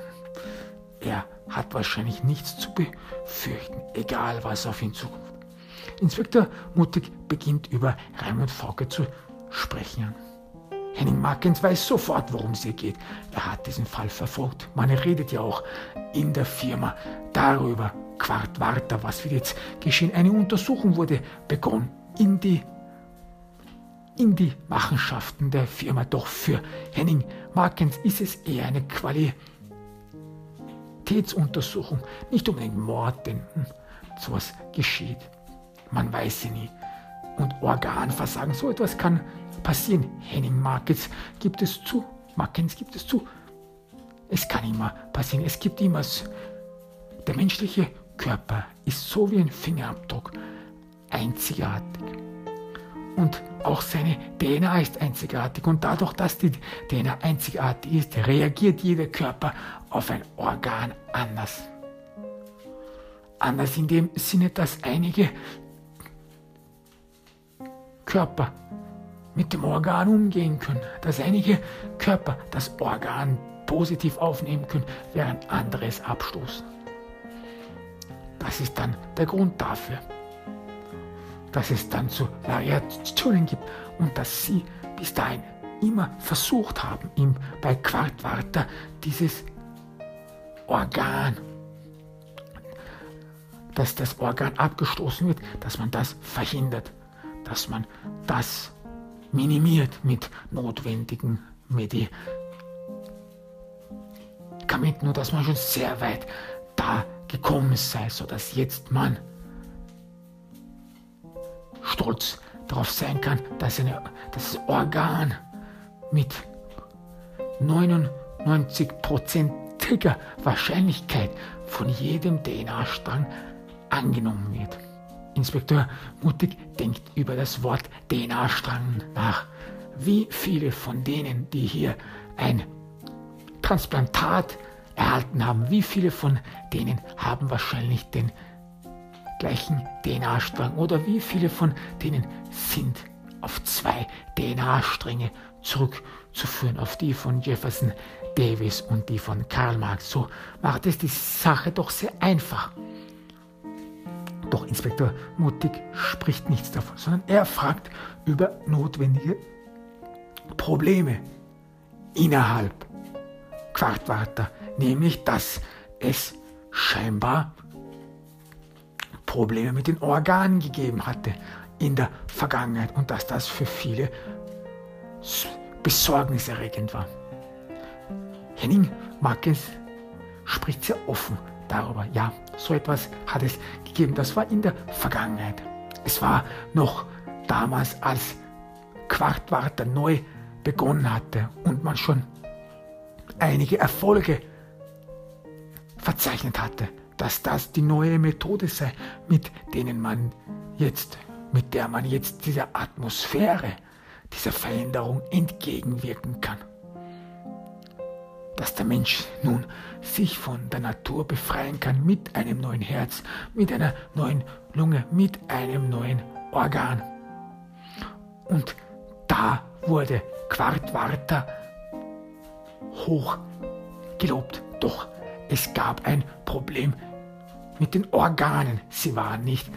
Er hat wahrscheinlich nichts zu befürchten, egal was auf ihn zukommt. Inspektor Mutig beginnt über Raimund Fauke zu sprechen. Henning Markens weiß sofort, worum es hier geht. Er hat diesen Fall verfolgt. Man redet ja auch in der Firma darüber. Quart Warta, was wird jetzt geschehen? Eine Untersuchung wurde begonnen in die, in die Machenschaften der Firma. Doch für Henning Markens ist es eher eine Qualitätsuntersuchung, nicht unbedingt Mord, denn hm, sowas geschieht. Man weiß sie nie. Und Organversagen, so etwas kann passieren. Henning Markets gibt es zu. Markens gibt es zu. Es kann immer passieren. Es gibt immer. Der menschliche Körper ist so wie ein Fingerabdruck einzigartig. Und auch seine DNA ist einzigartig. Und dadurch, dass die DNA einzigartig ist, reagiert jeder Körper auf ein Organ anders. Anders in dem Sinne, dass einige Körper mit dem Organ umgehen können, dass einige Körper das Organ positiv aufnehmen können, während andere es abstoßen. Das ist dann der Grund dafür, dass es dann so Variationen gibt und dass sie bis dahin immer versucht haben, ihm bei Quartwarter dieses Organ, dass das Organ abgestoßen wird, dass man das verhindert dass man das minimiert mit notwendigen Medikamenten und dass man schon sehr weit da gekommen sei, sodass jetzt man stolz darauf sein kann, dass eine, das Organ mit 99%iger Wahrscheinlichkeit von jedem DNA-Strang angenommen wird. Inspektor Mutig denkt über das Wort DNA-Strang nach. Wie viele von denen, die hier ein Transplantat erhalten haben. Wie viele von denen haben wahrscheinlich den gleichen DNA-Strang oder wie viele von denen sind auf zwei DNA-Stränge zurückzuführen, auf die von Jefferson Davis und die von Karl Marx. So macht es die Sache doch sehr einfach. Doch Inspektor Mutig spricht nichts davon, sondern er fragt über notwendige Probleme innerhalb Quartwarter, nämlich dass es scheinbar Probleme mit den Organen gegeben hatte in der Vergangenheit und dass das für viele besorgniserregend war. Henning Markens spricht sehr offen darüber. Ja, so etwas hat es gegeben. Das war in der Vergangenheit. Es war noch damals, als Quartwarter neu begonnen hatte und man schon einige Erfolge verzeichnet hatte, dass das die neue Methode sei, mit denen man jetzt, mit der man jetzt dieser Atmosphäre, dieser Veränderung entgegenwirken kann. Dass der Mensch nun sich von der Natur befreien kann mit einem neuen Herz, mit einer neuen Lunge, mit einem neuen Organ. Und da wurde Quartwarter hoch gelobt. Doch es gab ein Problem mit den Organen. Sie waren nicht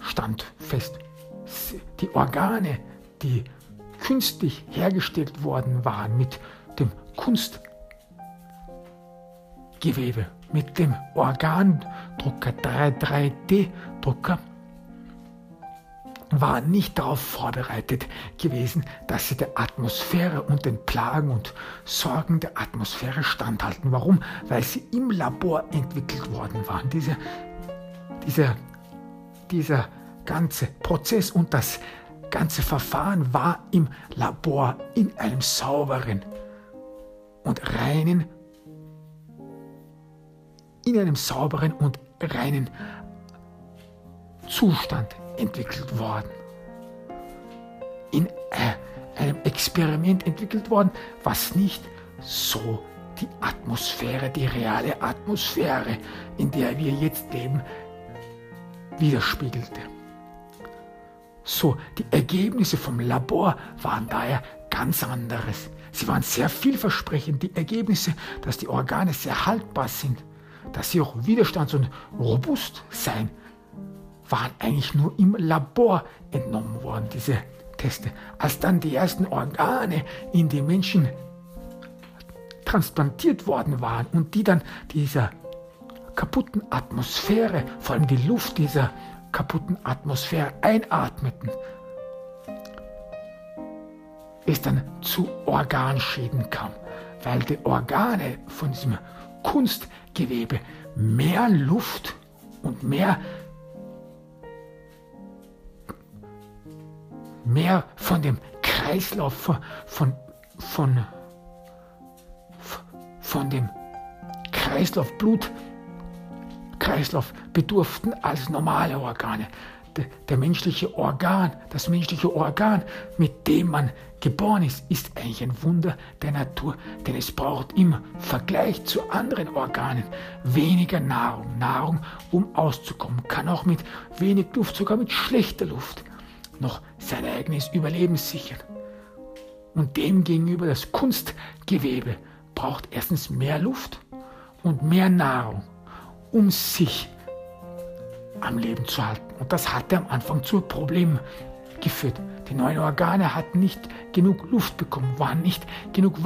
standfest. Die Organe, die künstlich hergestellt worden waren mit dem Kunstgewebe, mit dem Organdrucker, 3D-Drucker, waren nicht darauf vorbereitet gewesen, dass sie der Atmosphäre und den Plagen und Sorgen der Atmosphäre standhalten. Warum? Weil sie im Labor entwickelt worden waren. Diese, dieser, dieser ganze Prozess und das ganze Verfahren war im Labor in einem sauberen und reinen, in einem sauberen und reinen Zustand entwickelt worden. In äh, einem Experiment entwickelt worden, was nicht so die Atmosphäre, die reale Atmosphäre, in der wir jetzt leben, widerspiegelte. So, die Ergebnisse vom Labor waren daher ganz anderes. Sie waren sehr vielversprechend. Die Ergebnisse, dass die Organe sehr haltbar sind, dass sie auch widerstands- und robust sein, waren eigentlich nur im Labor entnommen worden, diese Teste. Als dann die ersten Organe in die Menschen transplantiert worden waren und die dann dieser kaputten Atmosphäre, vor allem die Luft dieser kaputten Atmosphäre einatmeten, es dann zu Organschäden kam, weil die Organe von diesem Kunstgewebe mehr Luft und mehr mehr von dem Kreislauf, von, von, von, von dem Kreislauf, Blutkreislauf bedurften als normale Organe. Der, der menschliche Organ, das menschliche Organ, mit dem man geboren ist, ist eigentlich ein Wunder der Natur, denn es braucht im Vergleich zu anderen Organen weniger Nahrung. Nahrung, um auszukommen, kann auch mit wenig Luft, sogar mit schlechter Luft noch sein eigenes Überleben sichern. Und demgegenüber das Kunstgewebe braucht erstens mehr Luft und mehr Nahrung, um sich am Leben zu halten. Und das hatte am Anfang zu Problemen geführt. Die neuen Organe hatten nicht genug Luft bekommen, waren nicht genug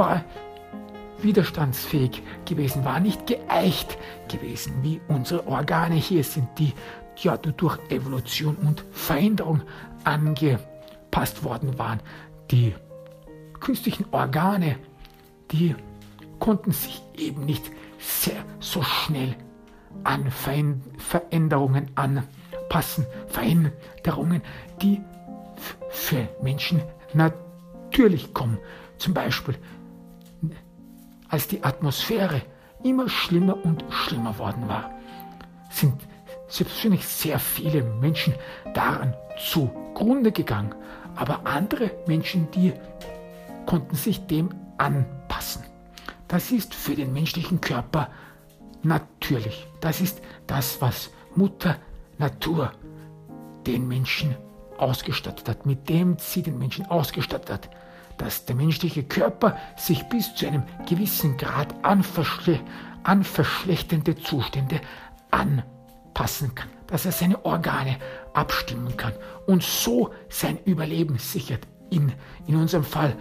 widerstandsfähig gewesen, waren nicht geeicht gewesen, wie unsere Organe hier sind, die ja durch Evolution und Veränderung angepasst worden waren. Die künstlichen Organe, die konnten sich eben nicht sehr so schnell an Veränderungen anpassen. Veränderungen, die für Menschen natürlich kommen. Zum Beispiel, als die Atmosphäre immer schlimmer und schlimmer worden war, sind selbstverständlich sehr viele Menschen daran zugrunde gegangen. Aber andere Menschen, die konnten sich dem anpassen. das ist für den menschlichen Körper natürlich. Das ist das, was Mutter Natur den Menschen ausgestattet hat, mit dem sie den Menschen ausgestattet hat, dass der menschliche Körper sich bis zu einem gewissen Grad an, verschle an verschlechternde Zustände anpassen kann, dass er seine Organe abstimmen kann und so sein Überleben sichert. In, in unserem Fall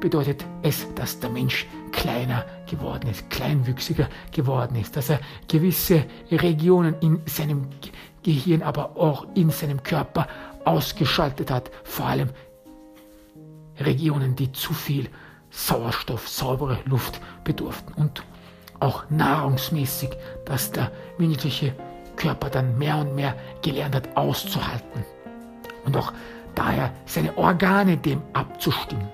bedeutet es, dass der Mensch kleiner geworden ist, kleinwüchsiger geworden ist, dass er gewisse Regionen in seinem Gehirn, aber auch in seinem Körper ausgeschaltet hat, vor allem Regionen, die zu viel Sauerstoff, saubere Luft bedurften. Und auch nahrungsmäßig, dass der menschliche Körper dann mehr und mehr gelernt hat auszuhalten. Und auch daher seine Organe dem abzustimmen.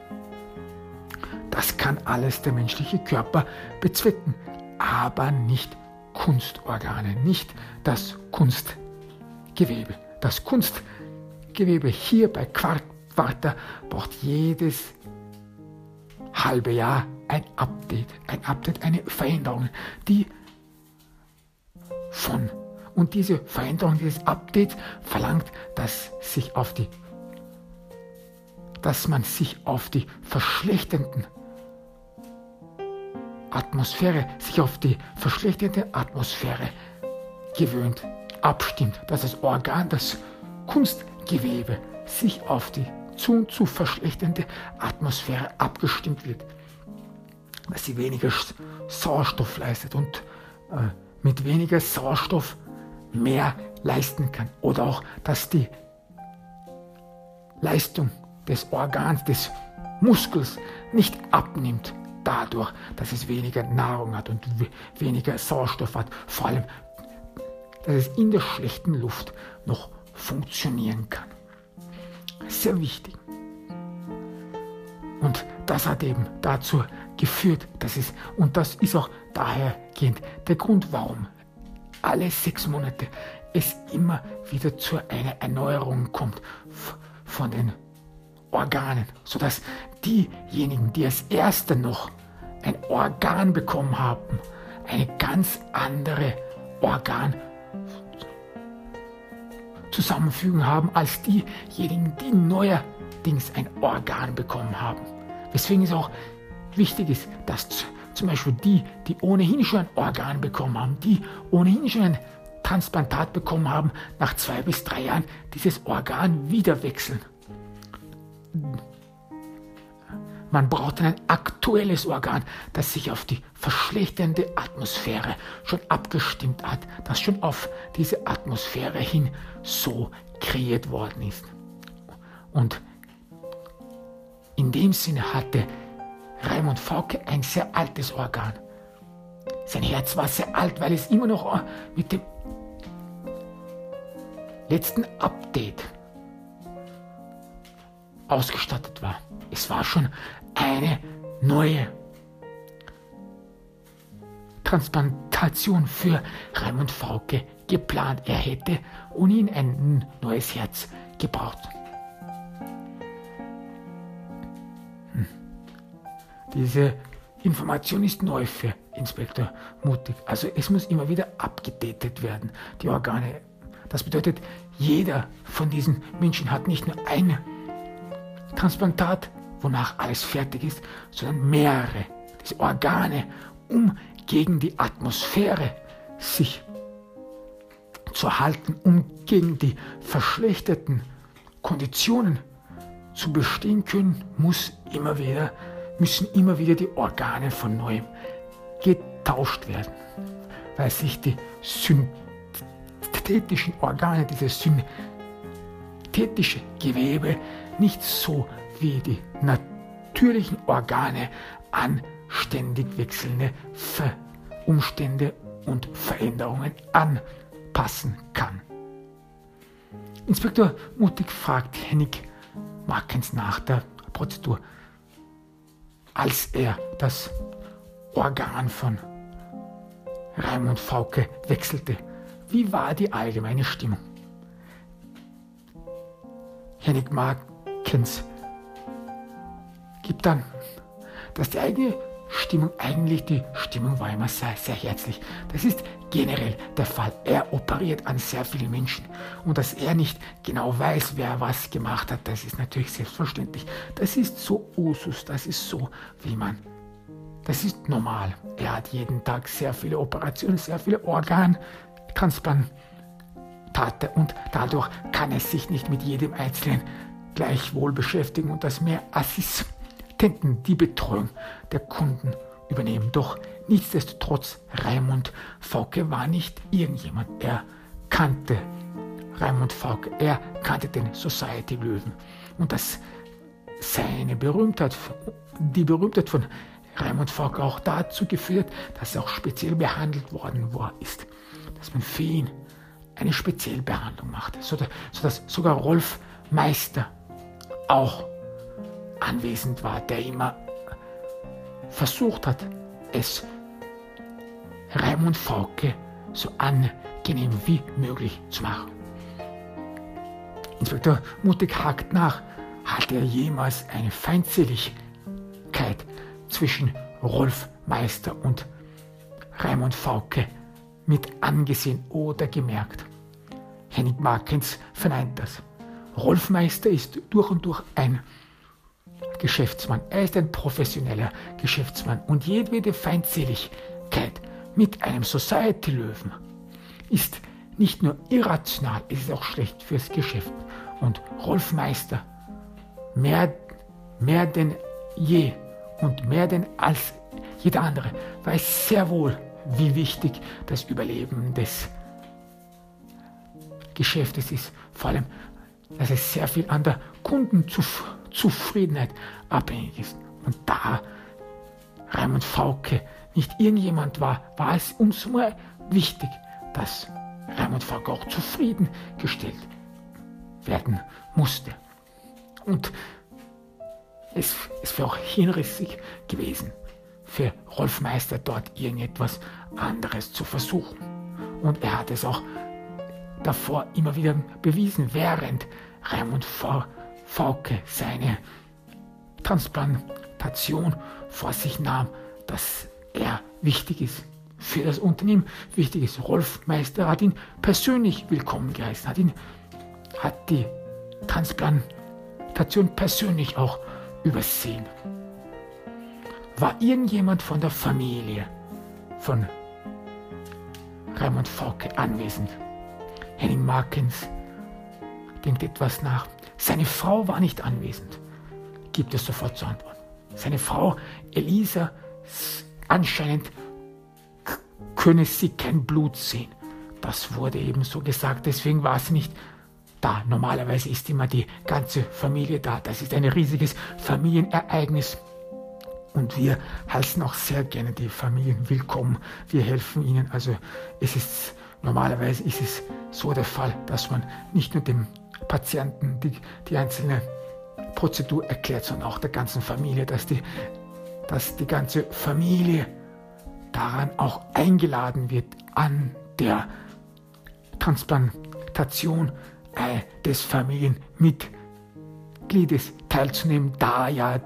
Das kann alles der menschliche Körper bezwecken, aber nicht Kunstorgane, nicht das Kunstgewebe. Das Kunstgewebe hier bei Quarta braucht jedes halbe Jahr ein Update, ein Update, eine Veränderung, die von und diese Veränderung, dieses Update verlangt, dass sich auf die dass man sich auf die verschlechternden Atmosphäre, sich auf die verschlechterte Atmosphäre gewöhnt, abstimmt, dass das Organ, das Kunstgewebe sich auf die zu zu verschlechternde Atmosphäre abgestimmt wird, dass sie weniger Sauerstoff leistet und äh, mit weniger Sauerstoff mehr leisten kann oder auch, dass die Leistung des Organs, des Muskels nicht abnimmt, dadurch, dass es weniger Nahrung hat und weniger Sauerstoff hat. Vor allem, dass es in der schlechten Luft noch funktionieren kann. Sehr wichtig. Und das hat eben dazu geführt, dass es, und das ist auch dahergehend der Grund, warum alle sechs Monate es immer wieder zu einer Erneuerung kommt von den Organen, sodass diejenigen, die als Erste noch ein Organ bekommen haben, eine ganz andere Organzusammenfügung haben als diejenigen, die neuerdings ein Organ bekommen haben. Weswegen es auch wichtig ist, dass zum Beispiel die, die ohnehin schon ein Organ bekommen haben, die ohnehin schon ein Transplantat bekommen haben, nach zwei bis drei Jahren dieses Organ wieder wechseln man braucht ein aktuelles Organ, das sich auf die verschlechternde Atmosphäre schon abgestimmt hat, das schon auf diese Atmosphäre hin so kreiert worden ist. Und in dem Sinne hatte Raimund Fauke ein sehr altes Organ. Sein Herz war sehr alt, weil es immer noch mit dem letzten Update ausgestattet war. Es war schon eine neue Transplantation für Raimund Fauke geplant. Er hätte ohnehin ein neues Herz gebraucht. Hm. Diese Information ist neu für Inspektor Mutig. Also es muss immer wieder abgedatet werden, die Organe. Das bedeutet, jeder von diesen Menschen hat nicht nur ein Transplantat wonach alles fertig ist, sondern mehrere, diese Organe, um gegen die Atmosphäre sich zu halten, um gegen die verschlechterten Konditionen zu bestehen können, muss immer wieder, müssen immer wieder die Organe von neuem getauscht werden, weil sich die synthetischen Organe, dieses synthetische Gewebe nicht so wie die natürlichen Organe an ständig wechselnde Ver Umstände und Veränderungen anpassen kann. Inspektor Mutig fragt Hennig Markens nach der Prozedur, als er das Organ von Raimund Fauke wechselte. Wie war die allgemeine Stimmung? Hennig Markens gibt dann, dass die eigene Stimmung, eigentlich die Stimmung war immer sehr, sehr herzlich. Das ist generell der Fall. Er operiert an sehr vielen Menschen. Und dass er nicht genau weiß, wer was gemacht hat, das ist natürlich selbstverständlich. Das ist so Usus, das ist so, wie man. Das ist normal. Er hat jeden Tag sehr viele Operationen, sehr viele Organtransplantate und dadurch kann er sich nicht mit jedem Einzelnen gleichwohl beschäftigen und das mehr Assist Assistenten die Betreuung der Kunden übernehmen. Doch nichtsdestotrotz, Raimund Fauke war nicht irgendjemand. Er kannte Raimund Fauke, er kannte den Society Löwen. Und dass seine Berühmtheit, die Berühmtheit von Raimund Fauke auch dazu geführt, dass er auch speziell behandelt worden war, ist, dass man für ihn eine spezielle Behandlung machte, sodass sogar Rolf Meister auch anwesend war, der immer versucht hat, es Raimund Fauke so angenehm wie möglich zu machen. Inspektor Mutig hakt nach, hatte er jemals eine Feindseligkeit zwischen Rolf Meister und Raimund Fauke mit angesehen oder gemerkt. Henning Markens verneint das. Rolf Meister ist durch und durch ein Geschäftsmann. Er ist ein professioneller Geschäftsmann und jedwede Feindseligkeit mit einem Society-Löwen ist nicht nur irrational, es ist auch schlecht fürs Geschäft. Und Rolf Meister, mehr, mehr denn je und mehr denn als jeder andere, weiß sehr wohl, wie wichtig das Überleben des Geschäftes ist. Vor allem, dass es sehr viel an der Kundenzufriedenheit Zufriedenheit abhängig ist. Und da Raimund Fauke nicht irgendjemand war, war es umso mehr wichtig, dass Raimund Fauke auch zufriedengestellt werden musste. Und es, es wäre auch hinrissig gewesen, für Rolf Meister dort irgendetwas anderes zu versuchen. Und er hat es auch davor immer wieder bewiesen, während Raimund Fauke Fauke seine Transplantation vor sich nahm, dass er wichtig ist für das Unternehmen, wichtig ist. Rolf Meister hat ihn persönlich willkommen geheißen, hat, ihn, hat die Transplantation persönlich auch übersehen. War irgendjemand von der Familie von Raimund Fauke anwesend? Henning Markens denkt etwas nach. Seine Frau war nicht anwesend, gibt es sofort zur Antwort. Seine Frau Elisa, anscheinend könne sie kein Blut sehen. Das wurde eben so gesagt, deswegen war sie nicht da. Normalerweise ist immer die ganze Familie da. Das ist ein riesiges Familienereignis. Und wir heißen auch sehr gerne die Familien willkommen. Wir helfen ihnen. Also es ist normalerweise ist es so der Fall, dass man nicht nur dem Patienten die, die einzelne Prozedur erklärt, sondern auch der ganzen Familie, dass die, dass die ganze Familie daran auch eingeladen wird, an der Transplantation äh, des Familienmitgliedes teilzunehmen, da ja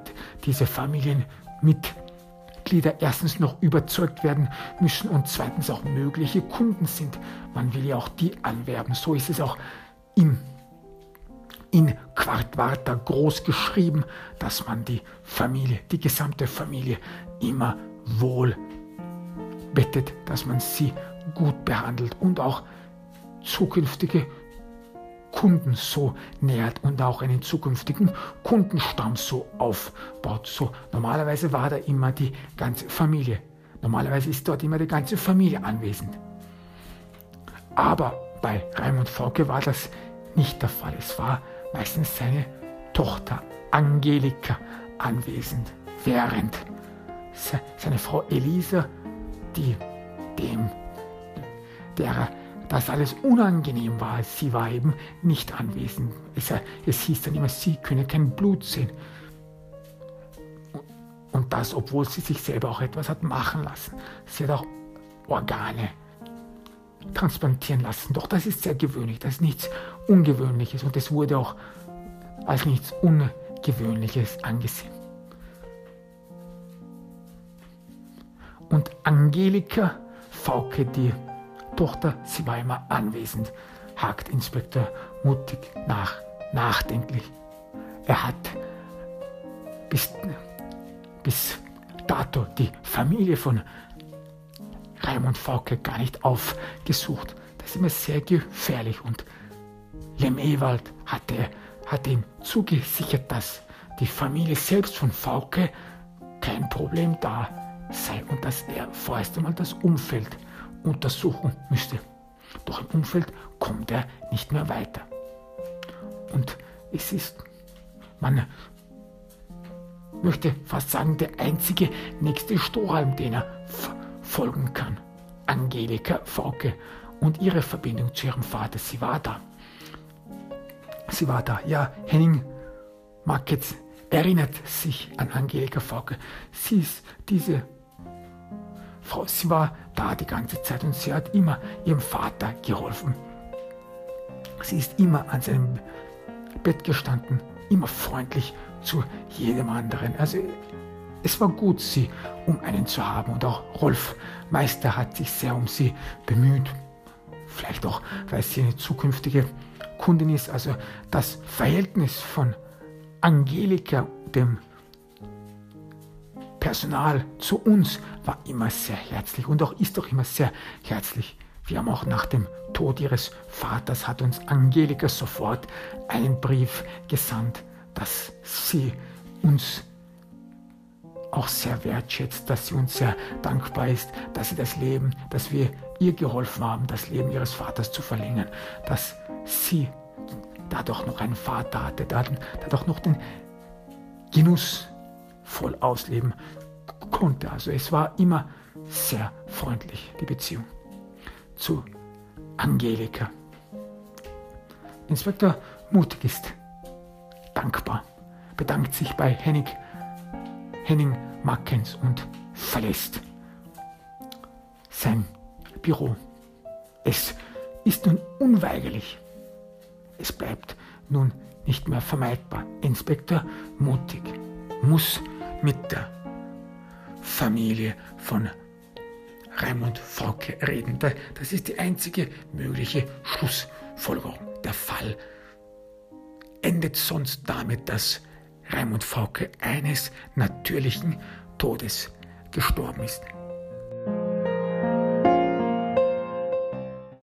diese Familienmitglieder erstens noch überzeugt werden müssen und zweitens auch mögliche Kunden sind. Man will ja auch die anwerben. So ist es auch im in Quartwarta groß geschrieben, dass man die Familie, die gesamte Familie immer wohl bettet, dass man sie gut behandelt und auch zukünftige Kunden so nährt und auch einen zukünftigen Kundenstamm so aufbaut. So normalerweise war da immer die ganze Familie. Normalerweise ist dort immer die ganze Familie anwesend. Aber bei Raimund Fauke war das nicht der Fall. Es war meistens seine Tochter Angelika anwesend, während seine Frau Elisa, die dem, der das alles unangenehm war, sie war eben nicht anwesend. Es, es hieß dann immer, sie könne kein Blut sehen. Und das, obwohl sie sich selber auch etwas hat machen lassen. Sie hat auch Organe transplantieren lassen. Doch das ist sehr gewöhnlich, das ist nichts Ungewöhnliches und es wurde auch als nichts Ungewöhnliches angesehen. Und Angelika Fauke, die Tochter, sie war immer anwesend, hakt Inspektor mutig nach, nachdenklich. Er hat bis, bis dato die Familie von Raimund Fauke gar nicht aufgesucht. Das ist immer sehr gefährlich und Lem Ewald hatte, hatte ihm zugesichert, dass die Familie selbst von Fauke kein Problem da sei und dass er vorerst einmal das Umfeld untersuchen müsste. Doch im Umfeld kommt er nicht mehr weiter. Und es ist, man möchte fast sagen, der einzige nächste Strohhalm, den er folgen kann. Angelika Fauke und ihre Verbindung zu ihrem Vater, sie war da. Sie war da. Ja, Henning Marketz erinnert sich an Angelika Fauke. Sie ist diese Frau, sie war da die ganze Zeit und sie hat immer ihrem Vater geholfen. Sie ist immer an seinem Bett gestanden, immer freundlich zu jedem anderen. Also es war gut, sie um einen zu haben und auch Rolf Meister hat sich sehr um sie bemüht. Vielleicht auch, weil sie eine zukünftige Kundin ist. Also das Verhältnis von Angelika, dem Personal zu uns, war immer sehr herzlich und auch ist auch immer sehr herzlich. Wir haben auch nach dem Tod ihres Vaters hat uns Angelika sofort einen Brief gesandt, dass sie uns auch sehr wertschätzt, dass sie uns sehr dankbar ist, dass sie das Leben, dass wir ihr geholfen haben, das Leben ihres Vaters zu verlängern, dass sie dadurch noch einen Vater hatte, dadurch noch den Genuss voll ausleben konnte. Also es war immer sehr freundlich, die Beziehung zu Angelika. Inspektor Mutig ist dankbar, bedankt sich bei Henning, Henning Mackens und verlässt sein Büro. Es ist nun unweigerlich. Es bleibt nun nicht mehr vermeidbar. Inspektor Mutig muss mit der Familie von Raimund Fauke reden. Das ist die einzige mögliche Schlussfolgerung. Der Fall endet sonst damit, dass Raimund Fauke eines natürlichen Todes gestorben ist.